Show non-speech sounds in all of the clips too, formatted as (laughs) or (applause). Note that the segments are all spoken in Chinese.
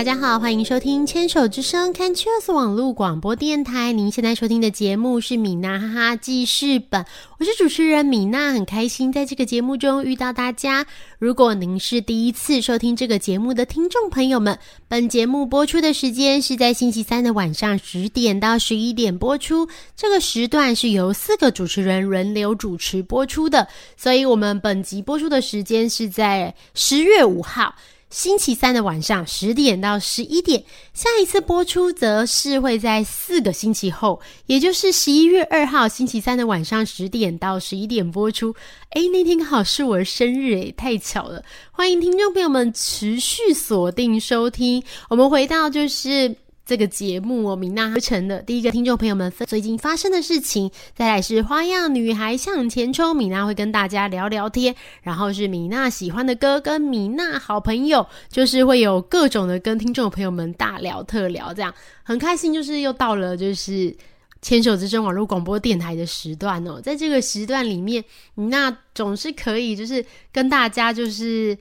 大家好，欢迎收听牵手之声 c a n c h e s 网络广播电台。您现在收听的节目是米娜哈哈记事本，我是主持人米娜，很开心在这个节目中遇到大家。如果您是第一次收听这个节目的听众朋友们，本节目播出的时间是在星期三的晚上十点到十一点播出，这个时段是由四个主持人轮流主持播出的，所以我们本集播出的时间是在十月五号。星期三的晚上十点到十一点，下一次播出则是会在四个星期后，也就是十一月二号星期三的晚上十点到十一点播出。诶，那天刚好是我的生日，诶，太巧了！欢迎听众朋友们持续锁定收听。我们回到就是。这个节目哦，米娜合成的第一个听众朋友们最近发生的事情，再来是花样女孩向前冲，米娜会跟大家聊聊天，然后是米娜喜欢的歌，跟米娜好朋友，就是会有各种的跟听众朋友们大聊特聊，这样很开心，就是又到了就是牵手之声网络广播电台的时段哦，在这个时段里面，米娜总是可以就是跟大家就是。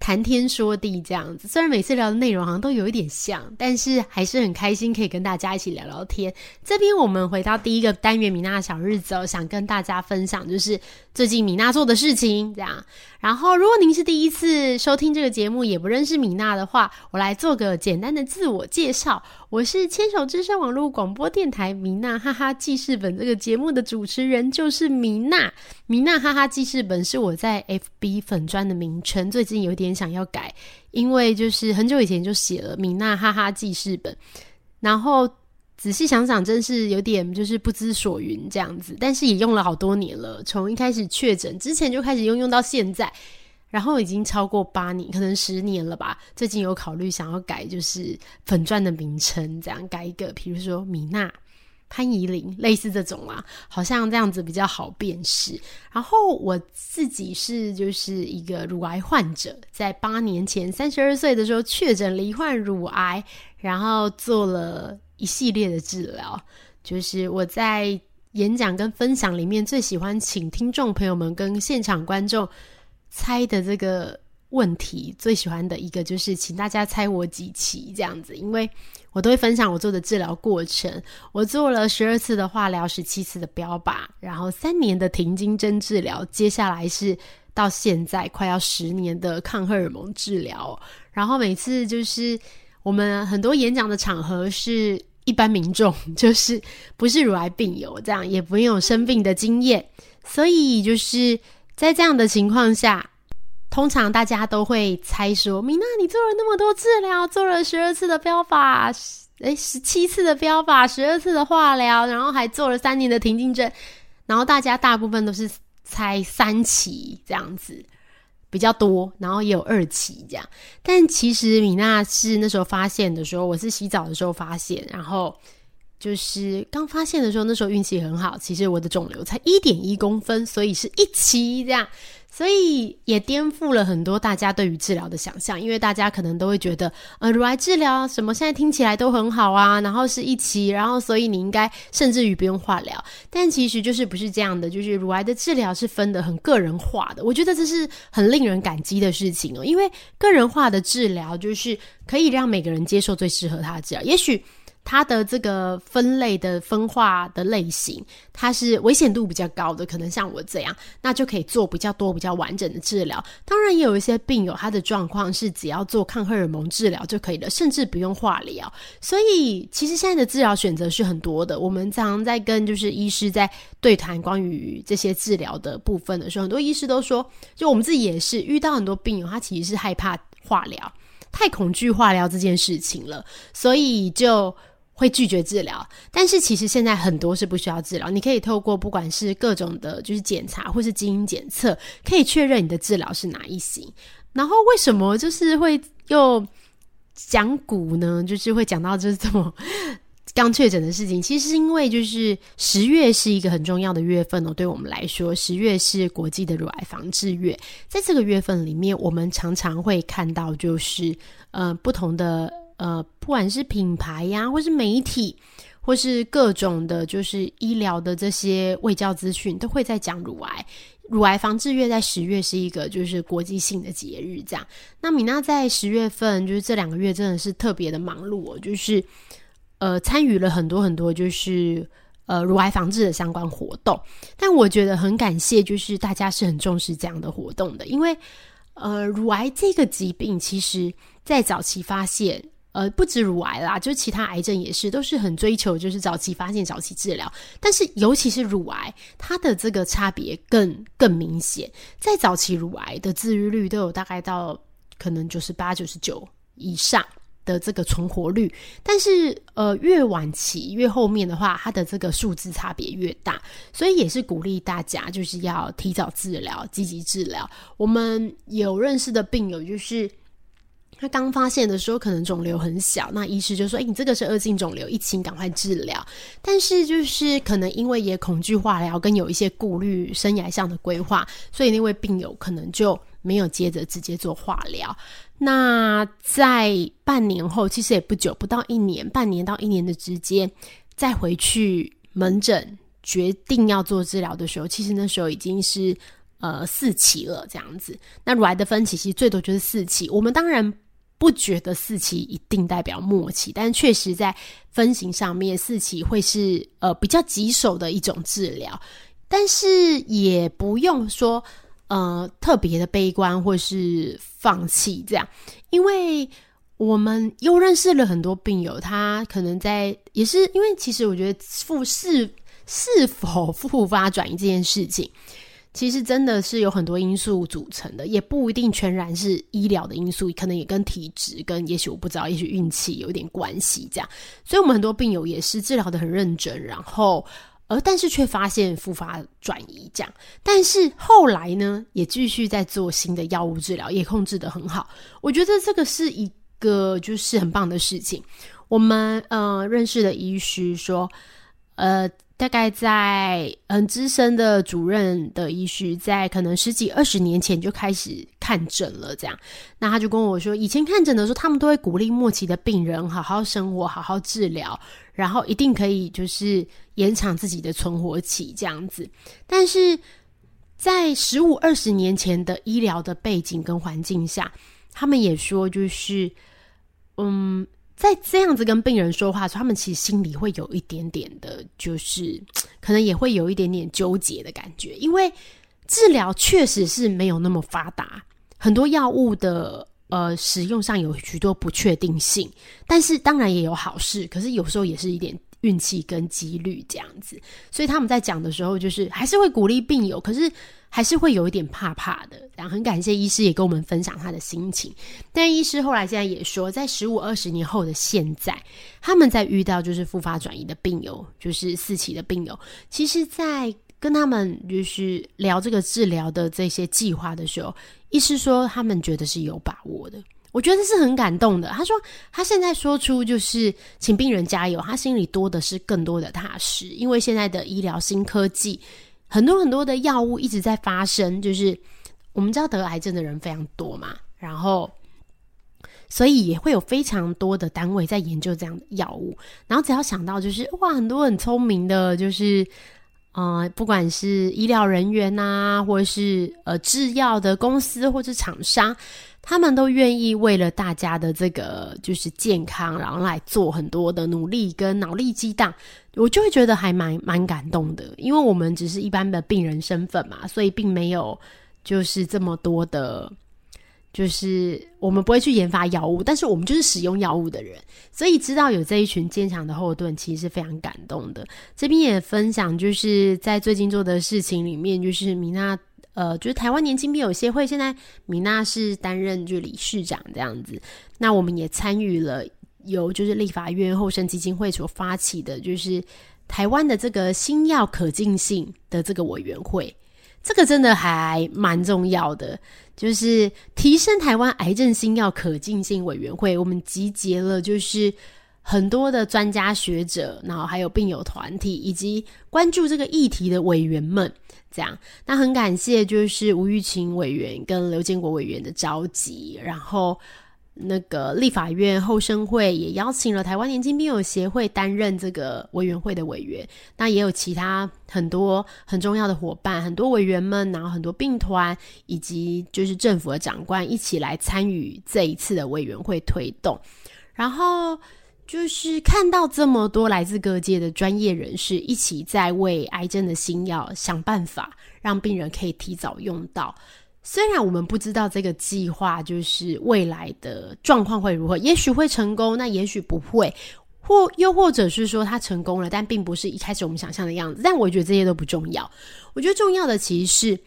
谈天说地这样子，虽然每次聊的内容好像都有一点像，但是还是很开心可以跟大家一起聊聊天。这边我们回到第一个单元米娜小日子哦，想跟大家分享就是最近米娜做的事情这样。然后，如果您是第一次收听这个节目，也不认识米娜的话，我来做个简单的自我介绍。我是牵手之声网络广播电台米娜哈哈记事本这个节目的主持人，就是米娜。米娜哈哈记事本是我在 FB 粉砖的名称，最近有点很想要改，因为就是很久以前就写了米娜哈哈记事本，然后。仔细想想，真是有点就是不知所云这样子。但是也用了好多年了，从一开始确诊之前就开始用，用到现在，然后已经超过八年，可能十年了吧。最近有考虑想要改，就是粉钻的名称，这样改一个，比如说米娜、潘怡玲，类似这种啊，好像这样子比较好辨识。然后我自己是就是一个乳癌患者，在八年前三十二岁的时候确诊罹患乳癌，然后做了。一系列的治疗，就是我在演讲跟分享里面最喜欢请听众朋友们跟现场观众猜的这个问题，最喜欢的一个就是请大家猜我几期这样子，因为我都会分享我做的治疗过程。我做了十二次的化疗，十七次的标靶，然后三年的停经针治疗，接下来是到现在快要十年的抗荷尔蒙治疗。然后每次就是我们很多演讲的场合是。一般民众就是不是乳癌病友，这样也不用有生病的经验，所以就是在这样的情况下，通常大家都会猜说：米娜，你做了那么多治疗，做了十二次的标靶，诶十七次的标靶，十二次的化疗，然后还做了三年的停经针，然后大家大部分都是猜三期这样子。比较多，然后也有二期这样，但其实米娜是那时候发现的时候，我是洗澡的时候发现，然后就是刚发现的时候，那时候运气很好，其实我的肿瘤才一点一公分，所以是一期这样。所以也颠覆了很多大家对于治疗的想象，因为大家可能都会觉得，呃，乳癌治疗什么现在听起来都很好啊，然后是一期，然后所以你应该甚至于不用化疗，但其实就是不是这样的，就是乳癌的治疗是分的很个人化的，我觉得这是很令人感激的事情哦，因为个人化的治疗就是可以让每个人接受最适合他的治疗，也许。它的这个分类的分化的类型，它是危险度比较高的，可能像我这样，那就可以做比较多、比较完整的治疗。当然，也有一些病友，他的状况是只要做抗荷尔蒙治疗就可以了，甚至不用化疗。所以，其实现在的治疗选择是很多的。我们常常在跟就是医师在对谈关于这些治疗的部分的时候，很多医师都说，就我们自己也是遇到很多病友，他其实是害怕化疗，太恐惧化疗这件事情了，所以就。会拒绝治疗，但是其实现在很多是不需要治疗，你可以透过不管是各种的，就是检查或是基因检测，可以确认你的治疗是哪一型。然后为什么就是会又讲股呢？就是会讲到就是这么 (laughs) 刚确诊的事情，其实因为就是十月是一个很重要的月份哦，对我们来说，十月是国际的乳癌防治月，在这个月份里面，我们常常会看到就是呃不同的。呃，不管是品牌呀，或是媒体，或是各种的，就是医疗的这些卫教资讯，都会在讲乳癌。乳癌防治月在十月是一个就是国际性的节日，这样。那米娜在十月份就是这两个月真的是特别的忙碌哦，就是呃参与了很多很多就是呃乳癌防治的相关活动。但我觉得很感谢，就是大家是很重视这样的活动的，因为呃乳癌这个疾病其实在早期发现。呃，不止乳癌啦，就其他癌症也是，都是很追求就是早期发现、早期治疗。但是尤其是乳癌，它的这个差别更更明显。在早期乳癌的治愈率都有大概到可能就是八、九十九以上的这个存活率，但是呃越晚期越后面的话，它的这个数字差别越大。所以也是鼓励大家就是要提早治疗、积极治疗。我们有认识的病友就是。他刚发现的时候，可能肿瘤很小，那医师就说：“哎，你这个是恶性肿瘤，一请赶快治疗。”但是就是可能因为也恐惧化疗，跟有一些顾虑生涯上的规划，所以那位病友可能就没有接着直接做化疗。那在半年后，其实也不久，不到一年，半年到一年的之间，再回去门诊决定要做治疗的时候，其实那时候已经是呃四期了，这样子。那乳癌的分期其实最多就是四期，我们当然。不觉得四期一定代表末期，但确实在分型上面，四期会是呃比较棘手的一种治疗，但是也不用说呃特别的悲观或是放弃这样，因为我们又认识了很多病友，他可能在也是因为其实我觉得复是是否复发转移这件事情。其实真的是有很多因素组成的，也不一定全然是医疗的因素，可能也跟体质、跟也许我不知道，也许运气有点关系。这样，所以我们很多病友也是治疗的很认真，然后，而但是却发现复发转移这样，但是后来呢，也继续在做新的药物治疗，也控制的很好。我觉得这个是一个就是很棒的事情。我们呃认识的医师说，呃。大概在嗯资深的主任的医师，在可能十几二十年前就开始看诊了。这样，那他就跟我说，以前看诊的时候，他们都会鼓励末期的病人好好生活、好好治疗，然后一定可以就是延长自己的存活期这样子。但是在十五二十年前的医疗的背景跟环境下，他们也说，就是嗯。在这样子跟病人说话时，他们其实心里会有一点点的，就是 (tsk) 可能也会有一点点纠结的感觉，因为治疗确实是没有那么发达，很多药物的呃使用上有许多不确定性，但是当然也有好事，可是有时候也是一点。运气跟几率这样子，所以他们在讲的时候，就是还是会鼓励病友，可是还是会有一点怕怕的。然后很感谢医师也跟我们分享他的心情。但医师后来现在也说，在十五二十年后的现在，他们在遇到就是复发转移的病友，就是四期的病友，其实，在跟他们就是聊这个治疗的这些计划的时候，医师说他们觉得是有把握的。我觉得是很感动的。他说，他现在说出就是请病人加油，他心里多的是更多的踏实，因为现在的医疗新科技，很多很多的药物一直在发生，就是我们知道得癌症的人非常多嘛，然后所以也会有非常多的单位在研究这样的药物，然后只要想到就是哇，很多很聪明的，就是呃，不管是医疗人员呐，或者是呃制药的公司或者厂商。他们都愿意为了大家的这个就是健康，然后来做很多的努力跟脑力激荡，我就会觉得还蛮蛮感动的。因为我们只是一般的病人身份嘛，所以并没有就是这么多的，就是我们不会去研发药物，但是我们就是使用药物的人，所以知道有这一群坚强的后盾，其实是非常感动的。这边也分享，就是在最近做的事情里面，就是米娜。呃，就是台湾年轻病友协会，现在米娜是担任就理事长这样子。那我们也参与了由就是立法院后生基金会所发起的，就是台湾的这个新药可进性的这个委员会，这个真的还蛮重要的，就是提升台湾癌症新药可进性委员会，我们集结了就是很多的专家学者，然后还有病友团体以及关注这个议题的委员们。这样，那很感谢，就是吴玉琴委员跟刘建国委员的召集，然后那个立法院后生会也邀请了台湾年轻病友协会担任这个委员会的委员，那也有其他很多很重要的伙伴，很多委员们，然后很多病团以及就是政府的长官一起来参与这一次的委员会推动，然后就是看到这么多来自各界的专业人士一起在为癌症的新药想办法，让病人可以提早用到。虽然我们不知道这个计划就是未来的状况会如何，也许会成功，那也许不会，或又或者是说它成功了，但并不是一开始我们想象的样子。但我觉得这些都不重要，我觉得重要的其实是，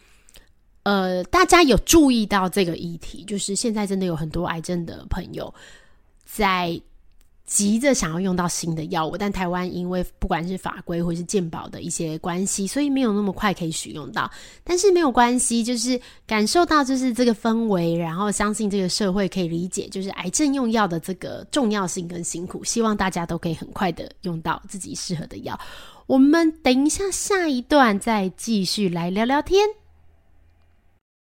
呃，大家有注意到这个议题，就是现在真的有很多癌症的朋友在。急着想要用到新的药物，但台湾因为不管是法规或是健保的一些关系，所以没有那么快可以使用到。但是没有关系，就是感受到就是这个氛围，然后相信这个社会可以理解，就是癌症用药的这个重要性跟辛苦。希望大家都可以很快的用到自己适合的药。我们等一下下一段再继续来聊聊天。